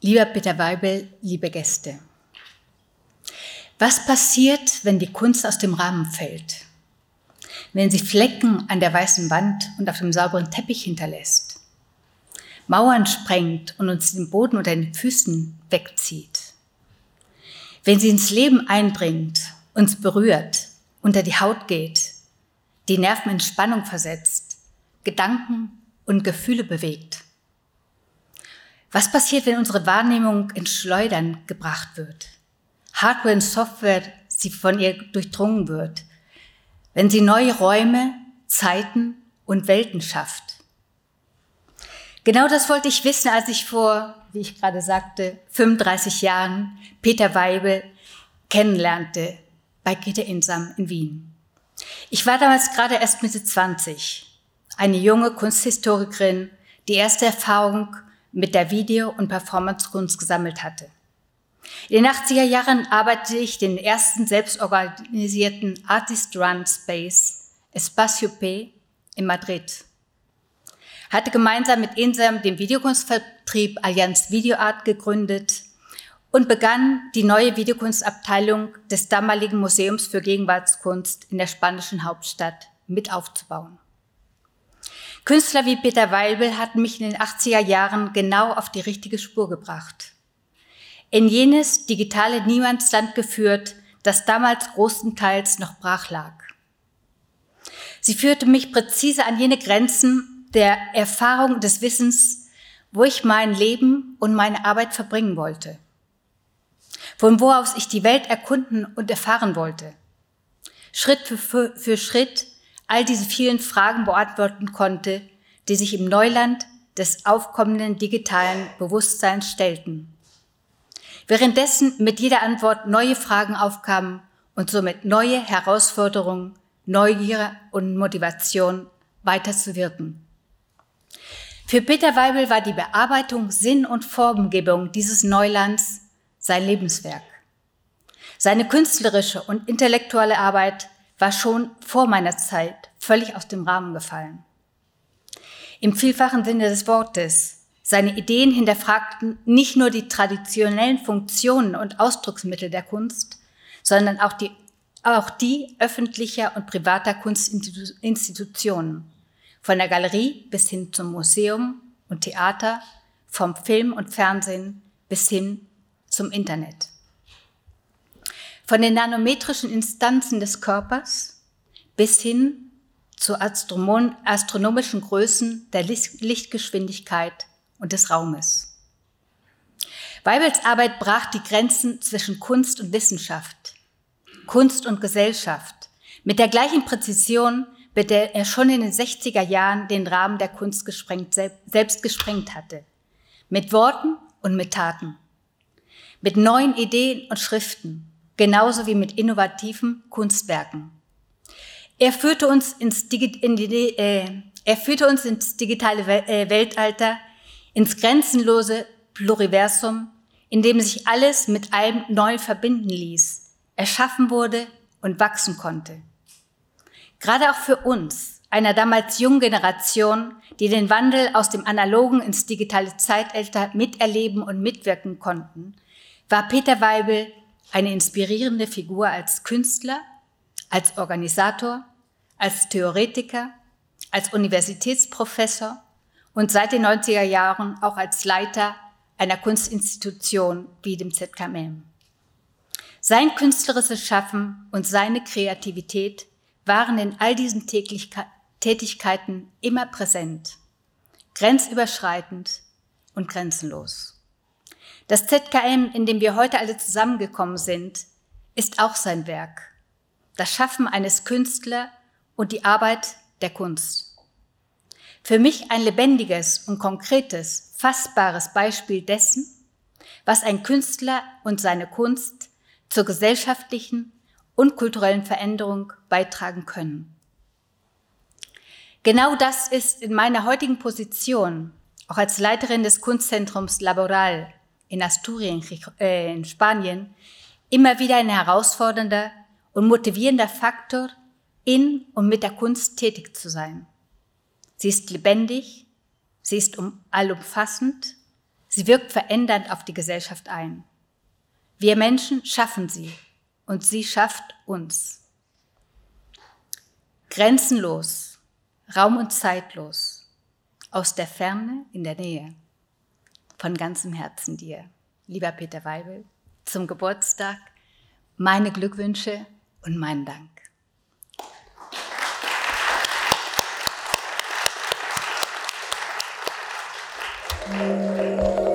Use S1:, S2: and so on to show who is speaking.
S1: Lieber Peter Weibel, liebe Gäste. Was passiert, wenn die Kunst aus dem Rahmen fällt? Wenn sie Flecken an der weißen Wand und auf dem sauberen Teppich hinterlässt? Mauern sprengt und uns den Boden unter den Füßen wegzieht? Wenn sie ins Leben eindringt, uns berührt, unter die Haut geht, die Nerven in Spannung versetzt, Gedanken und Gefühle bewegt? Was passiert, wenn unsere Wahrnehmung ins Schleudern gebracht wird? Hardware und Software sie von ihr durchdrungen wird. Wenn sie neue Räume, Zeiten und Welten schafft. Genau das wollte ich wissen, als ich vor, wie ich gerade sagte, 35 Jahren Peter Weibel kennenlernte bei Gitte Insam in Wien. Ich war damals gerade erst Mitte 20, eine junge Kunsthistorikerin, die erste Erfahrung mit der Video- und Performancekunst gesammelt hatte. In den 80er Jahren arbeitete ich den ersten selbstorganisierten Artist-Run Space Espacio P in Madrid. Hatte gemeinsam mit Insam den Videokunstvertrieb Allianz Videoart gegründet und begann die neue Videokunstabteilung des damaligen Museums für Gegenwartskunst in der spanischen Hauptstadt mit aufzubauen. Künstler wie Peter Weibel hatten mich in den 80er Jahren genau auf die richtige Spur gebracht. In jenes digitale Niemandsland geführt, das damals großenteils noch brach lag. Sie führte mich präzise an jene Grenzen der Erfahrung des Wissens, wo ich mein Leben und meine Arbeit verbringen wollte. Von wo aus ich die Welt erkunden und erfahren wollte. Schritt für, für Schritt all diese vielen Fragen beantworten konnte, die sich im Neuland des aufkommenden digitalen Bewusstseins stellten. Währenddessen mit jeder Antwort neue Fragen aufkamen und somit neue Herausforderungen, Neugier und Motivation weiterzuwirken. Für Peter Weibel war die Bearbeitung, Sinn und Formgebung dieses Neulands sein Lebenswerk. Seine künstlerische und intellektuelle Arbeit war schon vor meiner Zeit völlig aus dem Rahmen gefallen. Im vielfachen Sinne des Wortes. Seine Ideen hinterfragten nicht nur die traditionellen Funktionen und Ausdrucksmittel der Kunst, sondern auch die, auch die öffentlicher und privater Kunstinstitutionen. Von der Galerie bis hin zum Museum und Theater, vom Film und Fernsehen bis hin zum Internet. Von den nanometrischen Instanzen des Körpers bis hin zu astronomischen Größen der Lichtgeschwindigkeit und des Raumes. Weibels Arbeit brach die Grenzen zwischen Kunst und Wissenschaft, Kunst und Gesellschaft mit der gleichen Präzision, mit der er schon in den 60er Jahren den Rahmen der Kunst gesprengt, selbst gesprengt hatte. Mit Worten und mit Taten. Mit neuen Ideen und Schriften genauso wie mit innovativen Kunstwerken. Er führte uns ins, Digi in die, äh, er führte uns ins digitale äh, Weltalter, ins grenzenlose Pluriversum, in dem sich alles mit allem neu verbinden ließ, erschaffen wurde und wachsen konnte. Gerade auch für uns, einer damals jungen Generation, die den Wandel aus dem analogen ins digitale Zeitalter miterleben und mitwirken konnten, war Peter Weibel eine inspirierende Figur als Künstler, als Organisator, als Theoretiker, als Universitätsprofessor und seit den 90er Jahren auch als Leiter einer Kunstinstitution wie dem ZKM. Sein künstlerisches Schaffen und seine Kreativität waren in all diesen Tätigkeiten immer präsent, grenzüberschreitend und grenzenlos. Das ZKM, in dem wir heute alle zusammengekommen sind, ist auch sein Werk. Das Schaffen eines Künstlers und die Arbeit der Kunst. Für mich ein lebendiges und konkretes, fassbares Beispiel dessen, was ein Künstler und seine Kunst zur gesellschaftlichen und kulturellen Veränderung beitragen können. Genau das ist in meiner heutigen Position, auch als Leiterin des Kunstzentrums Laboral, in Asturien, äh, in Spanien, immer wieder ein herausfordernder und motivierender Faktor, in und mit der Kunst tätig zu sein. Sie ist lebendig, sie ist um, allumfassend, sie wirkt verändernd auf die Gesellschaft ein. Wir Menschen schaffen sie und sie schafft uns. Grenzenlos, raum- und zeitlos, aus der Ferne in der Nähe, von ganzem Herzen dir, lieber Peter Weibel, zum Geburtstag meine Glückwünsche und meinen Dank. Música